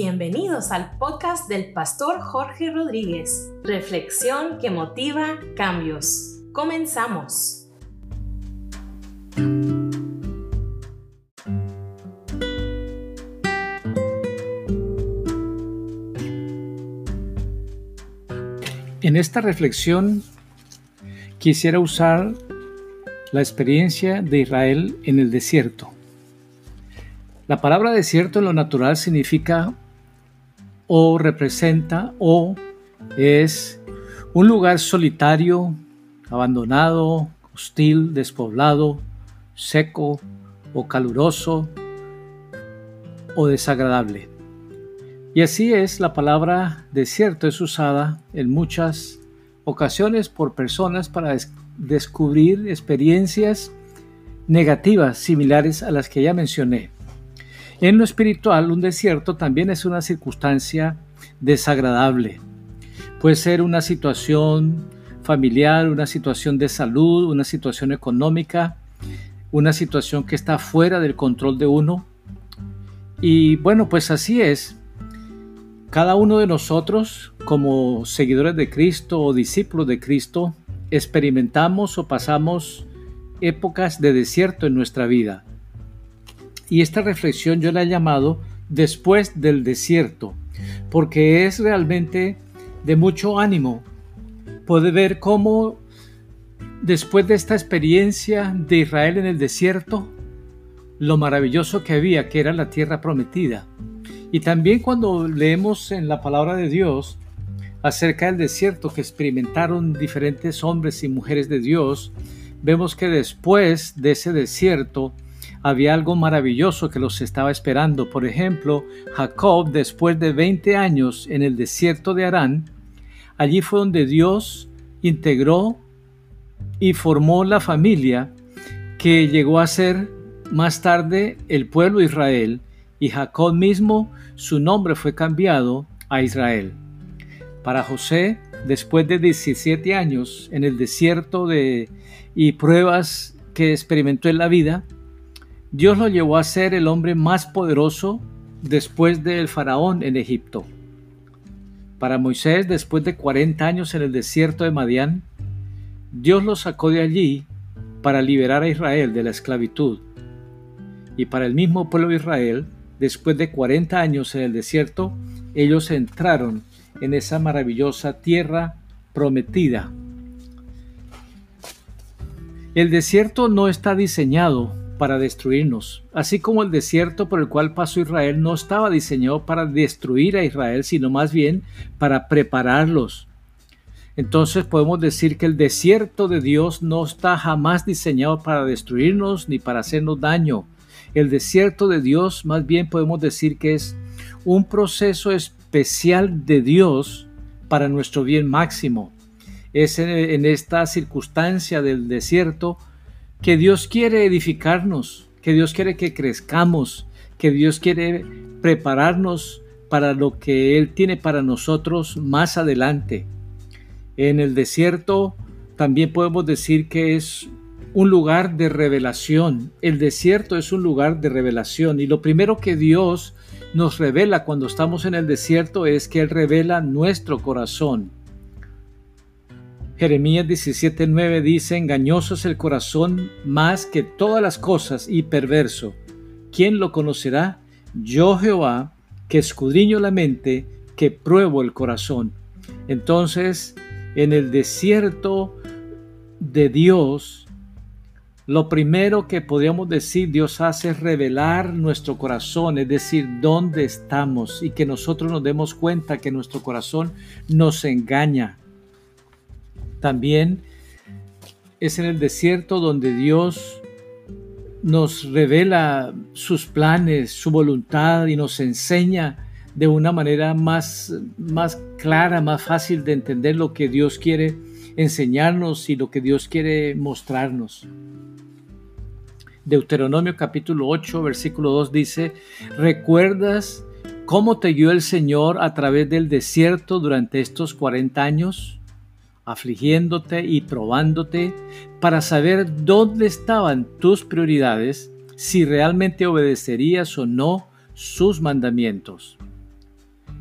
Bienvenidos al podcast del pastor Jorge Rodríguez. Reflexión que motiva cambios. Comenzamos. En esta reflexión quisiera usar la experiencia de Israel en el desierto. La palabra desierto en lo natural significa o representa o es un lugar solitario, abandonado, hostil, despoblado, seco o caluroso o desagradable. Y así es, la palabra desierto es usada en muchas ocasiones por personas para descubrir experiencias negativas similares a las que ya mencioné. En lo espiritual, un desierto también es una circunstancia desagradable. Puede ser una situación familiar, una situación de salud, una situación económica, una situación que está fuera del control de uno. Y bueno, pues así es. Cada uno de nosotros, como seguidores de Cristo o discípulos de Cristo, experimentamos o pasamos épocas de desierto en nuestra vida. Y esta reflexión yo la he llamado después del desierto, porque es realmente de mucho ánimo poder ver cómo después de esta experiencia de Israel en el desierto, lo maravilloso que había, que era la tierra prometida. Y también cuando leemos en la palabra de Dios acerca del desierto que experimentaron diferentes hombres y mujeres de Dios, vemos que después de ese desierto, había algo maravilloso que los estaba esperando. Por ejemplo, Jacob, después de 20 años en el desierto de Arán, allí fue donde Dios integró y formó la familia que llegó a ser más tarde el pueblo Israel y Jacob mismo su nombre fue cambiado a Israel. Para José, después de 17 años en el desierto de, y pruebas que experimentó en la vida, Dios lo llevó a ser el hombre más poderoso después del faraón en Egipto. Para Moisés, después de 40 años en el desierto de Madián, Dios lo sacó de allí para liberar a Israel de la esclavitud. Y para el mismo pueblo de Israel, después de 40 años en el desierto, ellos entraron en esa maravillosa tierra prometida. El desierto no está diseñado para destruirnos, así como el desierto por el cual pasó Israel no estaba diseñado para destruir a Israel, sino más bien para prepararlos. Entonces podemos decir que el desierto de Dios no está jamás diseñado para destruirnos ni para hacernos daño. El desierto de Dios más bien podemos decir que es un proceso especial de Dios para nuestro bien máximo. Es en, esta circunstancia del desierto que Dios quiere edificarnos, que Dios quiere que crezcamos, que Dios quiere prepararnos para lo que Él tiene para nosotros más adelante. En el desierto también podemos decir que es un lugar de revelación. El desierto es un lugar de revelación y lo primero que Dios nos revela cuando estamos en el desierto es que Él revela nuestro corazón. Jeremías 17:9 dice, engañoso es el corazón más que todas las cosas y perverso. ¿Quién lo conocerá? Yo Jehová, que escudriño la mente, que pruebo el corazón. Entonces, en el desierto de Dios, lo primero que podríamos decir Dios hace es revelar nuestro corazón, es decir, dónde estamos y que nosotros nos demos cuenta que nuestro corazón nos engaña también es en el desierto donde Dios nos revela sus planes, su voluntad y nos enseña de una manera más, más clara, más fácil de entender lo que Dios quiere enseñarnos y lo que Dios quiere mostrarnos. Deuteronomio capítulo 8, versículo 2 dice, ¿recuerdas cómo te guió el Señor a través del desierto durante estos 40 años? Afligiéndote y probándote para saber dónde estaban tus prioridades, si realmente obedecerías o no sus mandamientos.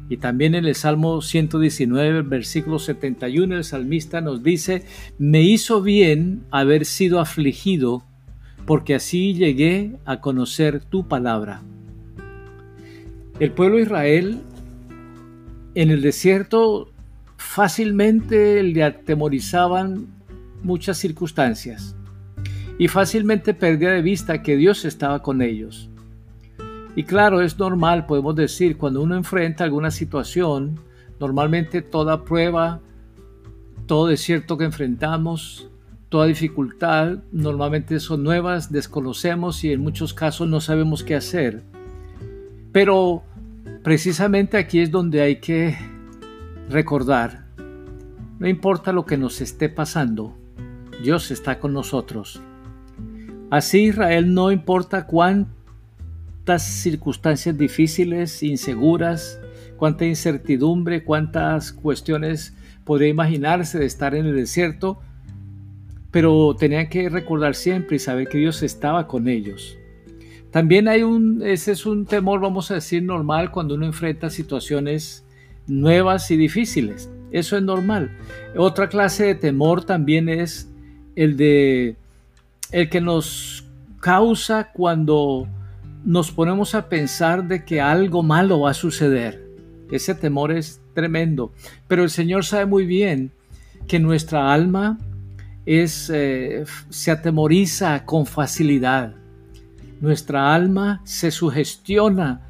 Y también en el Salmo 119, versículo 71, el salmista nos dice, me hizo bien haber sido afligido, porque así llegué a conocer tu palabra. El pueblo de Israel en el desierto fácilmente le atemorizaban muchas circunstancias y fácilmente perdía de vista que Dios estaba con ellos. Y claro, es normal, podemos decir, cuando uno enfrenta alguna situación, normalmente toda prueba, todo desierto que enfrentamos, toda dificultad, normalmente son nuevas, desconocemos y en muchos casos no sabemos qué hacer. Pero precisamente aquí es donde hay que recordar, no importa lo que nos esté pasando, Dios está con nosotros. Así Israel no importa cuánto circunstancias difíciles, inseguras, cuánta incertidumbre, cuántas cuestiones podría imaginarse de estar en el desierto, pero tenían que recordar siempre y saber que Dios estaba con ellos. También hay un, ese es un temor, vamos a decir, normal cuando uno enfrenta situaciones nuevas y difíciles. Eso es normal. Otra clase de temor también es el de el que nos causa cuando nos ponemos a pensar de que algo malo va a suceder. Ese temor es tremendo. Pero el Señor sabe muy bien que nuestra alma es, eh, se atemoriza con facilidad. Nuestra alma se sugestiona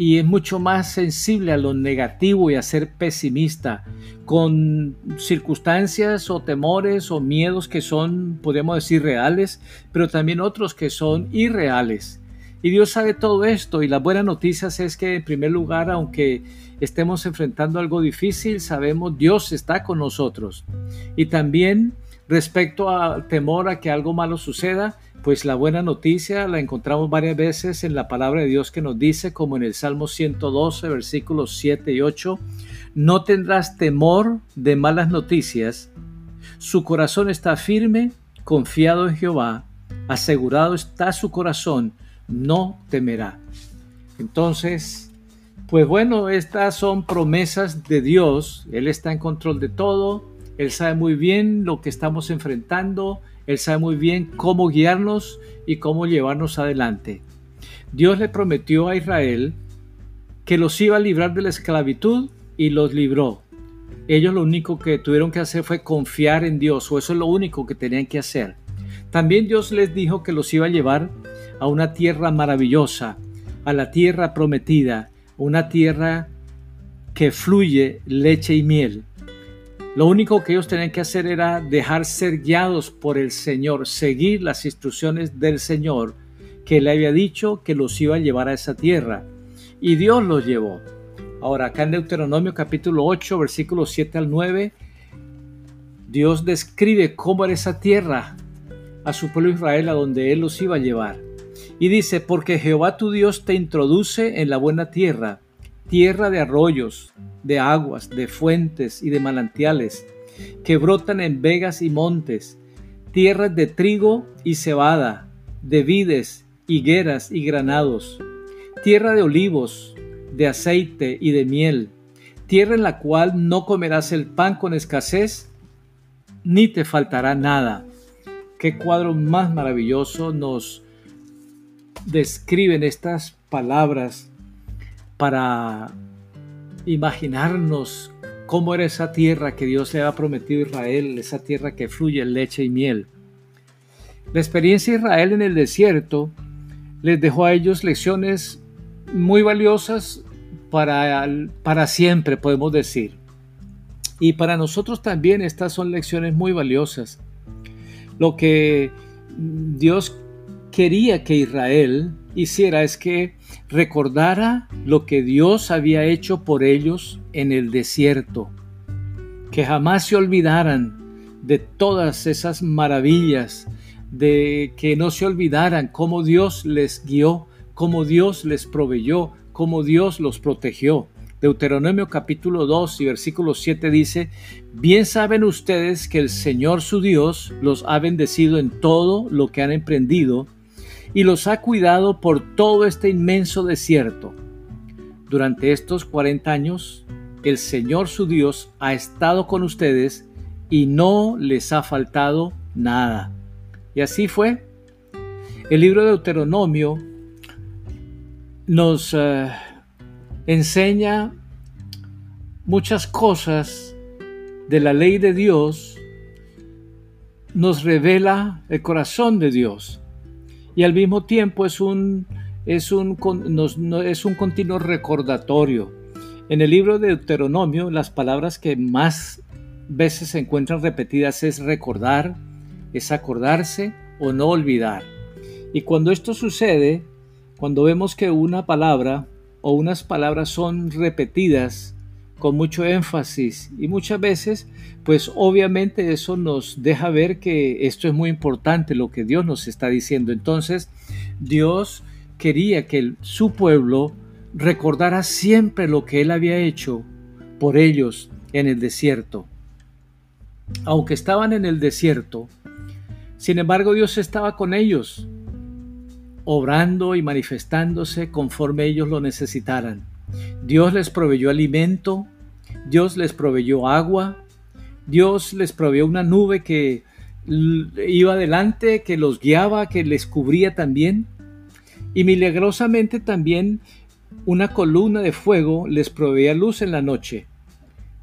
y es mucho más sensible a lo negativo y a ser pesimista, con circunstancias o temores o miedos que son, podríamos decir, reales, pero también otros que son irreales. Y Dios sabe todo esto y las buenas noticias es que en primer lugar, aunque estemos enfrentando algo difícil, sabemos Dios está con nosotros. Y también respecto al temor a que algo malo suceda, pues la buena noticia la encontramos varias veces en la palabra de Dios que nos dice, como en el Salmo 112, versículos 7 y 8, no tendrás temor de malas noticias, su corazón está firme, confiado en Jehová, asegurado está su corazón, no temerá. Entonces, pues bueno, estas son promesas de Dios. Él está en control de todo. Él sabe muy bien lo que estamos enfrentando. Él sabe muy bien cómo guiarnos y cómo llevarnos adelante. Dios le prometió a Israel que los iba a librar de la esclavitud y los libró. Ellos lo único que tuvieron que hacer fue confiar en Dios, o eso es lo único que tenían que hacer. También Dios les dijo que los iba a llevar a una tierra maravillosa, a la tierra prometida, una tierra que fluye leche y miel. Lo único que ellos tenían que hacer era dejar ser guiados por el Señor, seguir las instrucciones del Señor que le había dicho que los iba a llevar a esa tierra. Y Dios los llevó. Ahora, acá en Deuteronomio capítulo 8, versículos 7 al 9, Dios describe cómo era esa tierra a su pueblo Israel a donde Él los iba a llevar. Y dice, porque Jehová tu Dios te introduce en la buena tierra, tierra de arroyos, de aguas, de fuentes y de manantiales, que brotan en vegas y montes, tierras de trigo y cebada, de vides, higueras y granados, tierra de olivos, de aceite y de miel, tierra en la cual no comerás el pan con escasez, ni te faltará nada. Qué cuadro más maravilloso nos describen estas palabras para imaginarnos cómo era esa tierra que Dios le había prometido a Israel, esa tierra que fluye leche y miel. La experiencia de Israel en el desierto les dejó a ellos lecciones muy valiosas para, para siempre, podemos decir. Y para nosotros también estas son lecciones muy valiosas. Lo que Dios quería que Israel hiciera es que recordara lo que Dios había hecho por ellos en el desierto, que jamás se olvidaran de todas esas maravillas, de que no se olvidaran cómo Dios les guió, cómo Dios les proveyó, cómo Dios los protegió. Deuteronomio capítulo 2 y versículo 7 dice, Bien saben ustedes que el Señor su Dios los ha bendecido en todo lo que han emprendido, y los ha cuidado por todo este inmenso desierto. durante estos 40 años, el Señor su Dios ha estado con ustedes y no les ha faltado nada. Y así fue. El libro de Deuteronomio nos eh, enseña muchas cosas de la ley de Dios, nos revela el corazón de Dios y al mismo tiempo es un, es un, es un continuo recordatorio. En el libro de Deuteronomio las palabras que más veces se encuentran repetidas es recordar, es acordarse o no olvidar. Y cuando esto sucede, cuando vemos que una palabra o unas palabras son repetidas con mucho énfasis y muchas veces, pues obviamente eso nos deja ver que esto es muy importante, lo que Dios nos está diciendo. Entonces, Dios quería que su pueblo recordara siempre lo que Él había hecho por ellos en el desierto. Aunque estaban en el desierto, sin embargo Dios estaba con ellos obrando y manifestándose conforme ellos lo necesitaran. Dios les proveyó alimento, Dios les proveyó agua, Dios les proveyó una nube que iba adelante, que los guiaba, que les cubría también. Y milagrosamente también una columna de fuego les proveía luz en la noche.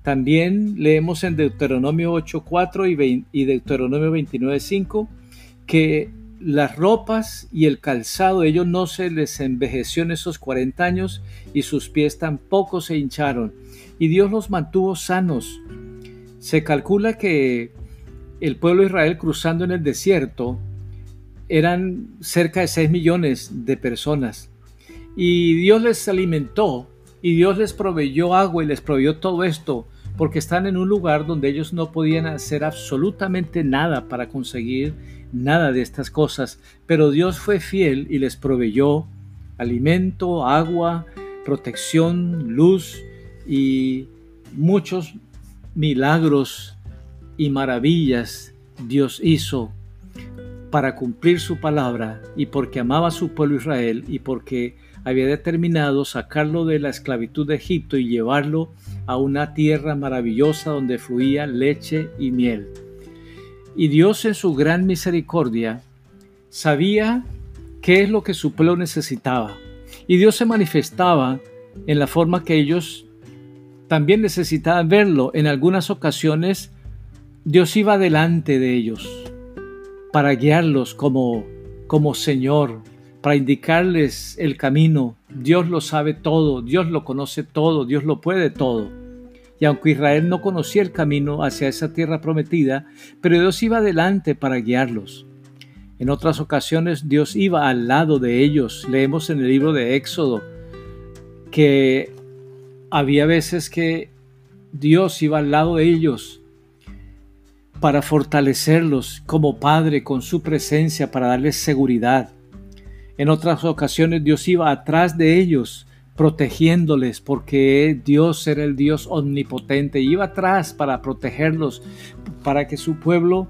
También leemos en Deuteronomio 8.4 y, Deuteronomio 29.5 que las ropas y el calzado de ellos no se les envejeció en esos 40 años y sus pies tampoco se hincharon. Y Dios los mantuvo sanos. Se calcula que el pueblo de Israel cruzando en el desierto eran cerca de 6 millones de personas. Y Dios les alimentó y Dios les proveyó agua y les proveyó todo esto porque están en un lugar donde ellos no podían hacer absolutamente nada para conseguir nada de estas cosas, pero Dios fue fiel y les proveyó alimento, agua, protección, luz y muchos milagros y maravillas Dios hizo para cumplir su palabra y porque amaba a su pueblo Israel y porque había determinado sacarlo de la esclavitud de Egipto y llevarlo a una tierra maravillosa donde fluía leche y miel. Y Dios en su gran misericordia sabía qué es lo que su pueblo necesitaba. Y Dios se manifestaba en la forma que ellos también necesitaban verlo. En algunas ocasiones Dios iba delante de ellos para guiarlos como, como Señor, para indicarles el camino. Dios lo sabe todo, Dios lo conoce todo, Dios lo puede todo. Y aunque Israel no conocía el camino hacia esa tierra prometida, pero Dios iba adelante para guiarlos. En otras ocasiones Dios iba al lado de ellos. Leemos en el libro de Éxodo que había veces que Dios iba al lado de ellos para fortalecerlos como Padre con su presencia, para darles seguridad. En otras ocasiones Dios iba atrás de ellos protegiéndoles porque Dios era el Dios omnipotente. Iba atrás para protegerlos, para que su pueblo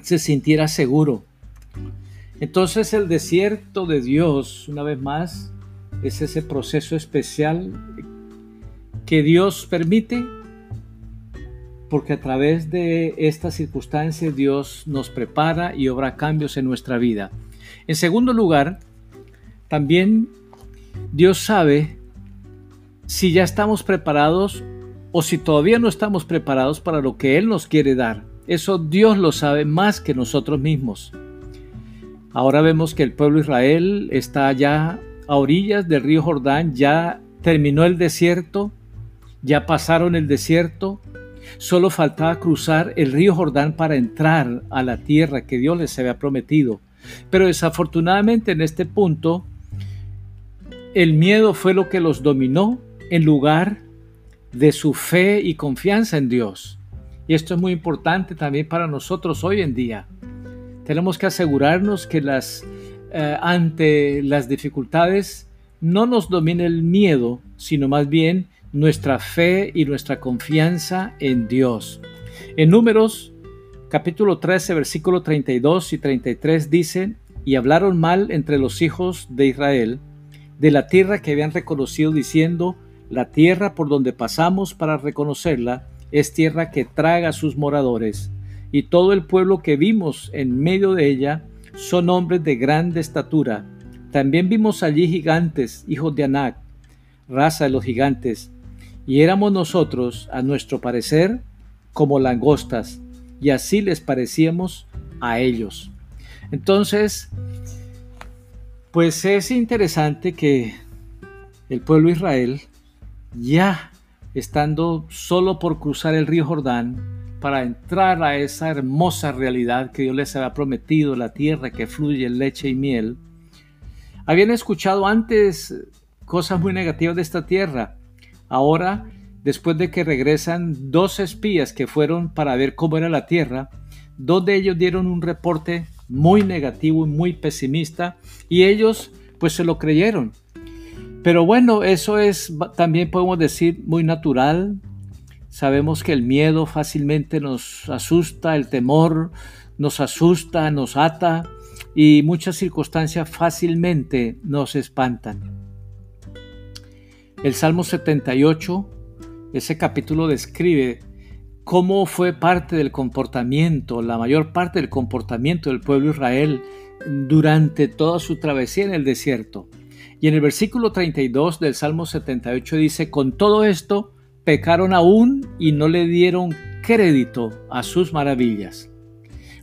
se sintiera seguro. Entonces el desierto de Dios, una vez más, es ese proceso especial que Dios permite porque a través de estas circunstancias Dios nos prepara y obra cambios en nuestra vida. En segundo lugar, también Dios sabe si ya estamos preparados o si todavía no estamos preparados para lo que Él nos quiere dar. Eso Dios lo sabe más que nosotros mismos. Ahora vemos que el pueblo de Israel está ya a orillas del río Jordán, ya terminó el desierto, ya pasaron el desierto, solo faltaba cruzar el río Jordán para entrar a la tierra que Dios les había prometido. Pero desafortunadamente en este punto el miedo fue lo que los dominó en lugar de su fe y confianza en Dios. Y esto es muy importante también para nosotros hoy en día. Tenemos que asegurarnos que las, eh, ante las dificultades no nos domine el miedo, sino más bien nuestra fe y nuestra confianza en Dios. En Números capítulo 13, versículo 32 y 33 dicen, y hablaron mal entre los hijos de Israel, de la tierra que habían reconocido diciendo, la tierra por donde pasamos para reconocerla es tierra que traga a sus moradores, y todo el pueblo que vimos en medio de ella son hombres de grande estatura. También vimos allí gigantes, hijos de Anac, raza de los gigantes, y éramos nosotros, a nuestro parecer, como langostas, y así les parecíamos a ellos. Entonces, pues es interesante que el pueblo de Israel, ya estando solo por cruzar el río Jordán, para entrar a esa hermosa realidad que Dios les había prometido, la tierra que fluye leche y miel, habían escuchado antes cosas muy negativas de esta tierra. Ahora, después de que regresan dos espías que fueron para ver cómo era la tierra, dos de ellos dieron un reporte muy negativo y muy pesimista y ellos pues se lo creyeron. Pero bueno, eso es también podemos decir muy natural, Sabemos que el miedo fácilmente nos asusta, el temor nos asusta, nos ata y muchas circunstancias fácilmente nos espantan. El Salmo 78, ese capítulo describe cómo fue parte del comportamiento, la mayor parte del comportamiento del pueblo Israel durante toda su travesía en el desierto. Y en el versículo 32 del Salmo 78 dice, con todo esto, pecaron aún y no le dieron crédito a sus maravillas.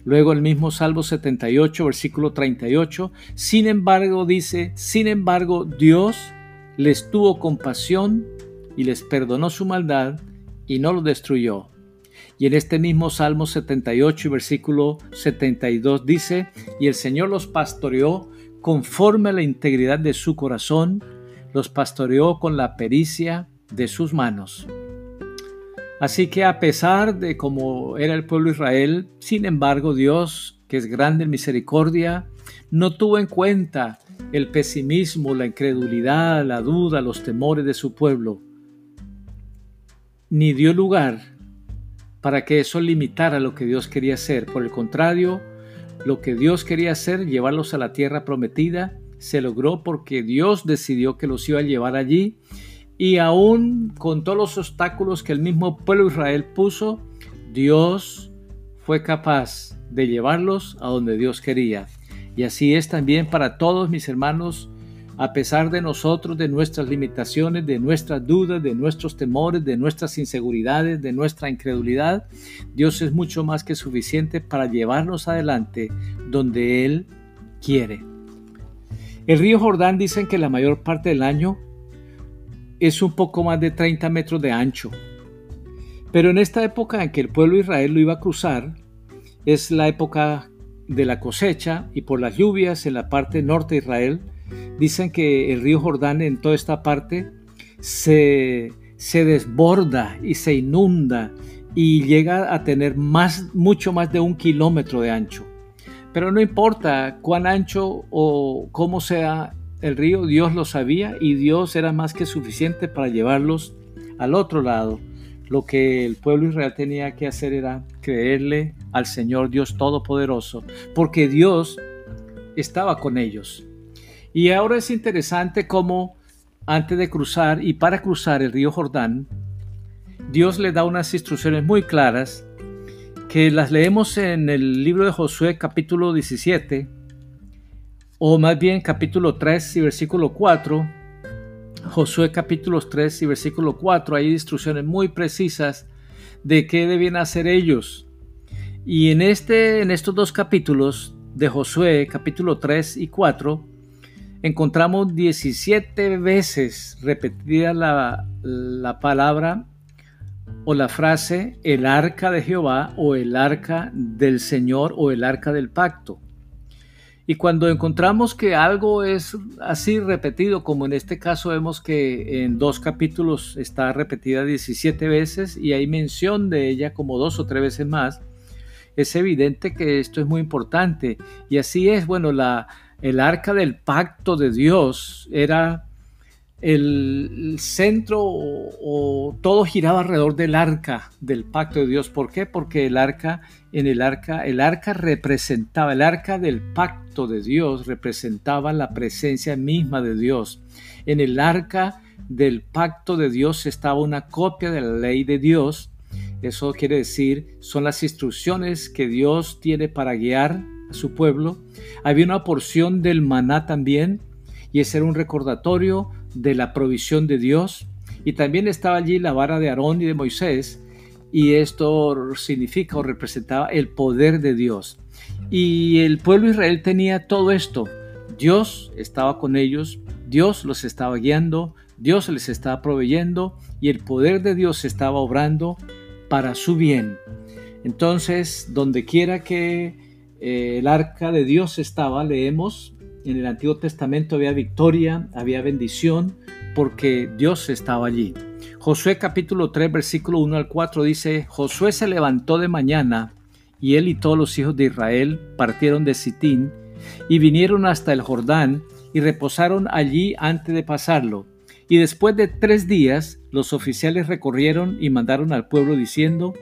Luego el mismo Salmo 78, versículo 38, sin embargo dice, sin embargo Dios les tuvo compasión y les perdonó su maldad y no los destruyó. Y en este mismo Salmo 78 versículo 72 dice, y el Señor los pastoreó conforme a la integridad de su corazón, los pastoreó con la pericia de sus manos. Así que a pesar de cómo era el pueblo de Israel, sin embargo Dios, que es grande en misericordia, no tuvo en cuenta el pesimismo, la incredulidad, la duda, los temores de su pueblo, ni dio lugar para que eso limitara lo que Dios quería hacer. Por el contrario, lo que Dios quería hacer, llevarlos a la tierra prometida, se logró porque Dios decidió que los iba a llevar allí y aún con todos los obstáculos que el mismo pueblo de Israel puso, Dios fue capaz de llevarlos a donde Dios quería. Y así es también para todos mis hermanos, a pesar de nosotros, de nuestras limitaciones, de nuestras dudas, de nuestros temores, de nuestras inseguridades, de nuestra incredulidad, Dios es mucho más que suficiente para llevarnos adelante donde Él quiere. El río Jordán dicen que la mayor parte del año es un poco más de 30 metros de ancho. Pero en esta época en que el pueblo Israel lo iba a cruzar, es la época de la cosecha y por las lluvias en la parte norte de Israel, dicen que el río Jordán en toda esta parte se, se desborda y se inunda y llega a tener más, mucho más de un kilómetro de ancho. Pero no importa cuán ancho o cómo sea el río, Dios lo sabía y Dios era más que suficiente para llevarlos al otro lado. Lo que el pueblo israel tenía que hacer era creerle al Señor Dios Todopoderoso, porque Dios estaba con ellos. Y ahora es interesante cómo antes de cruzar y para cruzar el río Jordán, Dios le da unas instrucciones muy claras que las leemos en el libro de Josué capítulo 17, o más bien capítulo 3 y versículo 4, Josué capítulo 3 y versículo 4, hay instrucciones muy precisas de qué debían hacer ellos. Y en, este, en estos dos capítulos de Josué, capítulo 3 y 4, encontramos 17 veces repetida la, la palabra o la frase el arca de Jehová o el arca del Señor o el arca del pacto. Y cuando encontramos que algo es así repetido, como en este caso vemos que en dos capítulos está repetida 17 veces y hay mención de ella como dos o tres veces más, es evidente que esto es muy importante. Y así es, bueno, la, el arca del pacto de Dios era el centro o, todo giraba alrededor del arca del pacto de Dios. ¿Por qué? Porque el arca, en el arca, el arca representaba, el arca del pacto de Dios representaba la presencia misma de Dios. En el arca del pacto de Dios estaba una copia de la ley de Dios. Eso quiere decir, son las instrucciones que Dios tiene para guiar a su pueblo. Había una porción del maná también, y ese era un recordatorio de la provisión de Dios. Y también estaba allí la vara de Aarón y de Moisés, y esto significa o representaba el poder de Dios. Y el pueblo de Israel tenía todo esto. Dios estaba con ellos, Dios los estaba guiando, Dios les estaba proveyendo y el poder de Dios estaba obrando para su bien. Entonces, donde quiera que eh, el arca de Dios estaba, leemos en el Antiguo Testamento había victoria, había bendición, porque Dios estaba allí. Josué capítulo 3, versículo 1 al 4 dice, Josué se levantó de mañana, y él y todos los hijos de Israel partieron de Sitín, y vinieron hasta el Jordán, y reposaron allí antes de pasarlo. Y después de tres días, los oficiales recorrieron y mandaron al pueblo diciendo,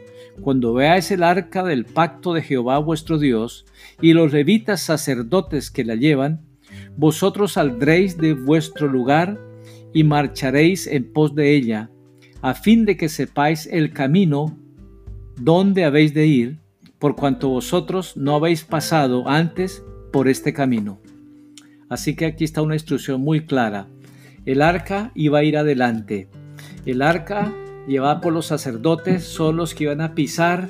Cuando veáis el arca del pacto de Jehová vuestro Dios, y los levitas sacerdotes que la llevan, vosotros saldréis de vuestro lugar y marcharéis en pos de ella, a fin de que sepáis el camino donde habéis de ir, por cuanto vosotros no habéis pasado antes por este camino. Así que aquí está una instrucción muy clara. El arca iba a ir adelante. El arca llevada por los sacerdotes son los que iban a pisar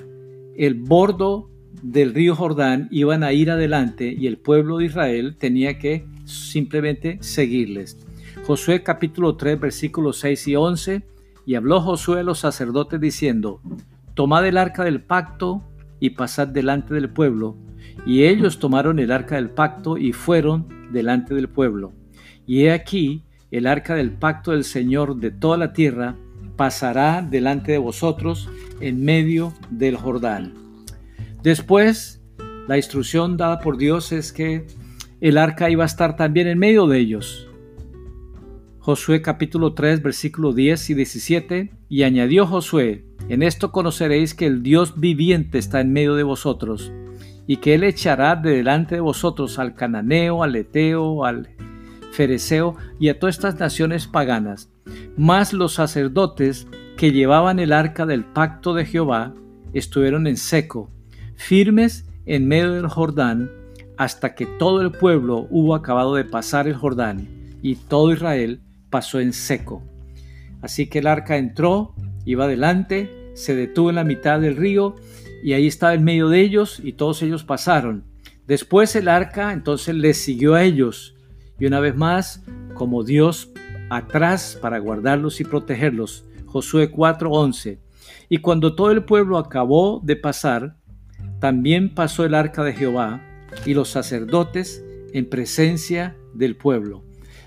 el bordo del río Jordán, iban a ir adelante y el pueblo de Israel tenía que simplemente seguirles. Josué capítulo 3 versículos 6 y 11, y habló Josué a los sacerdotes diciendo, Tomad el arca del pacto y pasad delante del pueblo. Y ellos tomaron el arca del pacto y fueron delante del pueblo. Y he aquí, el arca del pacto del Señor de toda la tierra pasará delante de vosotros en medio del Jordán. Después, la instrucción dada por Dios es que el arca iba a estar también en medio de ellos. Josué capítulo 3 versículo 10 y 17, y añadió Josué, en esto conoceréis que el Dios viviente está en medio de vosotros, y que él echará de delante de vosotros al cananeo, al eteo, al fereceo y a todas estas naciones paganas. Mas los sacerdotes que llevaban el arca del pacto de Jehová estuvieron en seco, firmes en medio del Jordán, hasta que todo el pueblo hubo acabado de pasar el Jordán y todo Israel pasó en seco. Así que el arca entró, iba adelante, se detuvo en la mitad del río y ahí estaba en medio de ellos y todos ellos pasaron. Después el arca entonces les siguió a ellos y una vez más, como Dios atrás para guardarlos y protegerlos. Josué 4:11. Y cuando todo el pueblo acabó de pasar, también pasó el arca de Jehová y los sacerdotes en presencia del pueblo.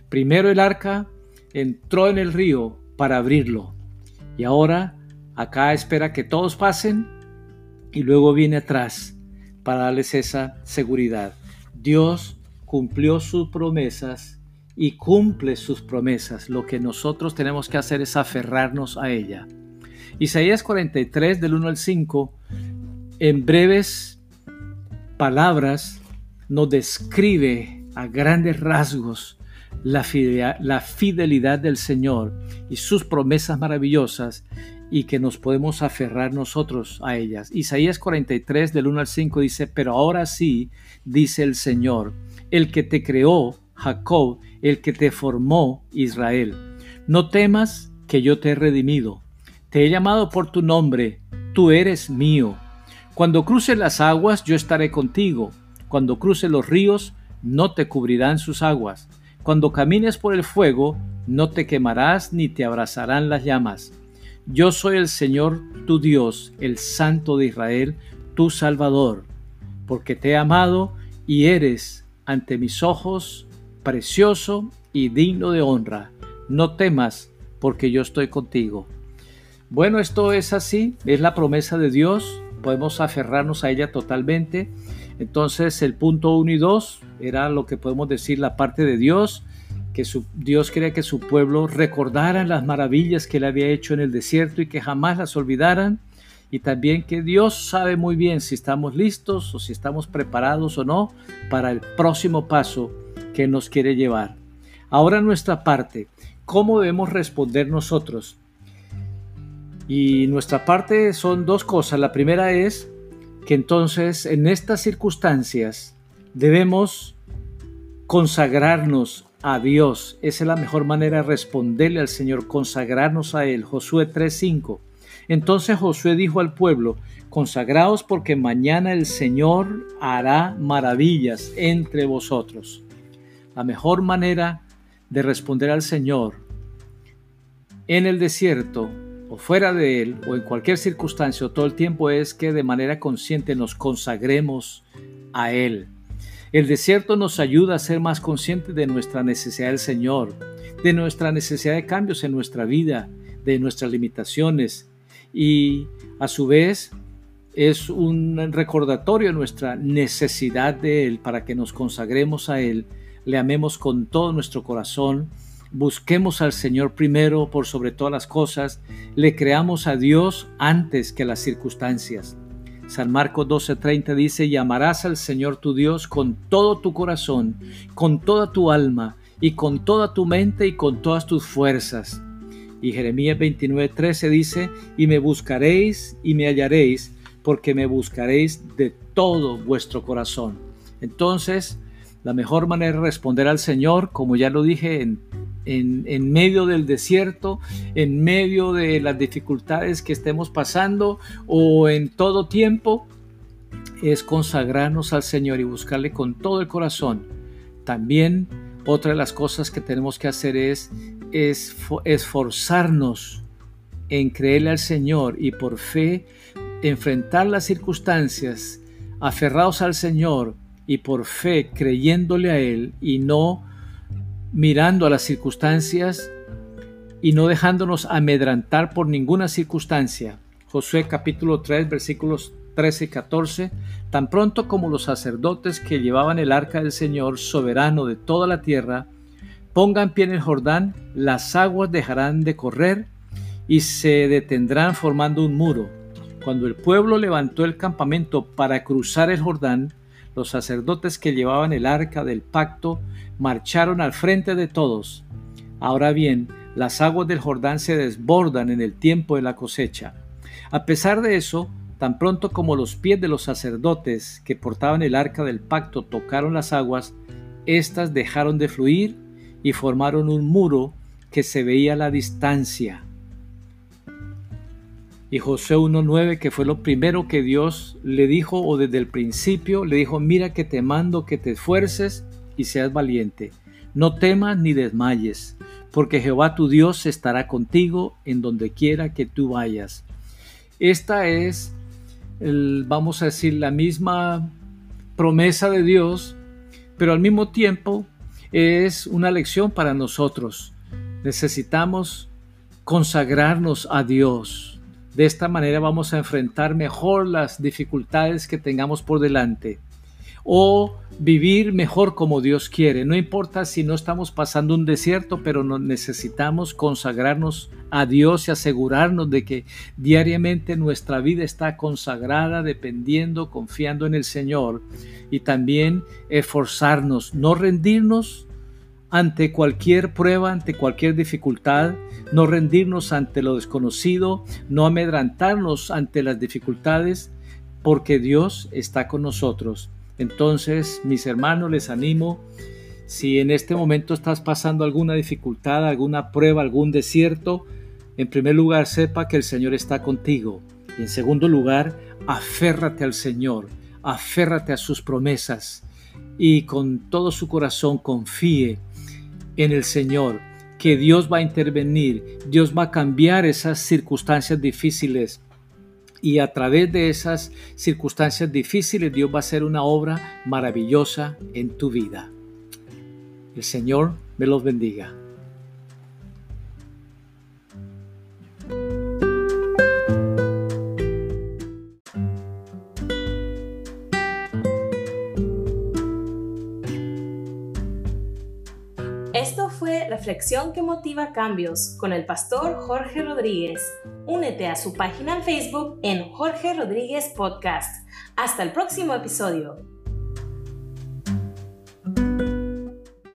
Primero el arca entró en el río para abrirlo y ahora acá espera que todos pasen y luego viene atrás para darles esa seguridad. Dios cumplió sus promesas y cumple sus promesas. Lo que nosotros tenemos que hacer es aferrarnos a ella. Isaías 43 del 1 al 5, en breves palabras, nos describe a grandes rasgos la fidelidad, del Señor y sus promesas maravillosas y que nos podemos aferrar nosotros a ellas. Isaías 43 del 1 al 5 dice, pero ahora sí, dice el Señor, el que te creó, Jacob, el que te formó, Israel. No temas que yo te he redimido. Te he llamado por tu nombre, tú eres mío. Cuando cruces las aguas, yo estaré contigo cuando cruces los ríos, no te cubrirán sus aguas. Cuando camines por el fuego, no te quemarás ni te abrazarán las llamas. Yo soy el Señor tu Dios, el Santo de Israel, tu Salvador, porque te he amado y eres ante mis ojos precioso y digno de honra. No temas, porque yo estoy contigo. Bueno, esto es así, es la promesa de Dios, podemos aferrarnos a ella totalmente entonces el punto 1 y 2 era lo que podemos decir la parte de Dios que su, Dios quería que su pueblo recordara las maravillas que él había hecho en el desierto y que jamás las olvidaran. Y también que Dios sabe muy bien si estamos listos o si estamos preparados o no para el próximo paso que nos quiere llevar. Ahora nuestra parte, ¿cómo debemos responder nosotros? Y nuestra parte son dos cosas. La primera es que entonces en estas circunstancias debemos consagrarnos a Dios. Esa es la mejor manera de responderle al Señor, consagrarnos a Él. Josué 3:5. Entonces Josué dijo al pueblo, consagraos porque mañana el Señor hará maravillas entre vosotros. La mejor manera de responder al Señor en el desierto o fuera de él o en cualquier circunstancia o todo el tiempo es que de manera consciente nos consagremos a Él. El desierto nos ayuda a ser más conscientes de nuestra necesidad del Señor, de nuestra necesidad de cambios en nuestra vida, de nuestras limitaciones y a su vez es un recordatorio de nuestra necesidad de Él para que nos consagremos a Él, le amemos con todo nuestro corazón busquemos al Señor primero por sobre todas las cosas, le creamos a Dios antes que las circunstancias. San Marcos 12:30 dice, y amarás al Señor tu Dios con todo tu corazón, con toda tu alma, y con toda tu mente y con todas tus fuerzas. Y Jeremías 29:13 dice, y me buscaréis y me hallaréis, porque me buscaréis de todo vuestro corazón. Entonces, la mejor manera de responder al Señor, como ya lo dije en medio del desierto, en medio de las dificultades que estemos pasando o en todo tiempo, es consagrarnos al Señor y buscarle con todo el corazón. También otra de las cosas que tenemos que hacer es, es esforzarnos en creerle al Señor y por fe enfrentar las circunstancias aferrados al Señor y por fe creyéndole a Él y no mirando a las circunstancias y no dejándonos amedrantar por ninguna circunstancia. Josué capítulo 3 versículos 13 y 14, tan pronto como los sacerdotes que llevaban el arca del Señor soberano de toda la tierra, pongan pie en el Jordán, las aguas dejarán de correr y se detendrán formando un muro. Cuando el pueblo levantó el campamento para cruzar el Jordán, los sacerdotes que llevaban el arca del pacto marcharon al frente de todos. Ahora bien, las aguas del Jordán se desbordan en el tiempo de la cosecha. A pesar de eso, tan pronto como los pies de los sacerdotes que portaban el arca del pacto tocaron las aguas, éstas dejaron de fluir y formaron un muro que se veía a la distancia. Y José 1.9, que fue lo primero que Dios le dijo, o desde el principio, le dijo, mira que te mando que te esfuerces y seas valiente. No temas ni desmayes, porque Jehová tu Dios estará contigo en donde quiera que tú vayas. Esta es, el, vamos a decir, la misma promesa de Dios, pero al mismo tiempo es una lección para nosotros. Necesitamos consagrarnos a Dios. De esta manera vamos a enfrentar mejor las dificultades que tengamos por delante o vivir mejor como Dios quiere. No importa si no estamos pasando un desierto, pero necesitamos consagrarnos a Dios y asegurarnos de que diariamente nuestra vida está consagrada, dependiendo, confiando en el Señor y también esforzarnos, no rendirnos ante cualquier prueba, ante cualquier dificultad, no rendirnos ante lo desconocido, no amedrantarnos ante las dificultades, porque Dios está con nosotros entonces, mis hermanos, les animo, si en este momento estás pasando alguna dificultad, alguna prueba, algún desierto, en primer lugar, sepa que el Señor está contigo. Y en segundo lugar, aférrate al Señor, aférrate a sus promesas y con todo su corazón confíe en el Señor, que Dios va a intervenir, Dios va a cambiar esas circunstancias difíciles y a través de esas circunstancias difíciles Dios va a hacer una obra maravillosa en tu vida. El Señor me los bendiga. Reflexión que motiva cambios con el pastor Jorge Rodríguez. Únete a su página en Facebook en Jorge Rodríguez Podcast. Hasta el próximo episodio.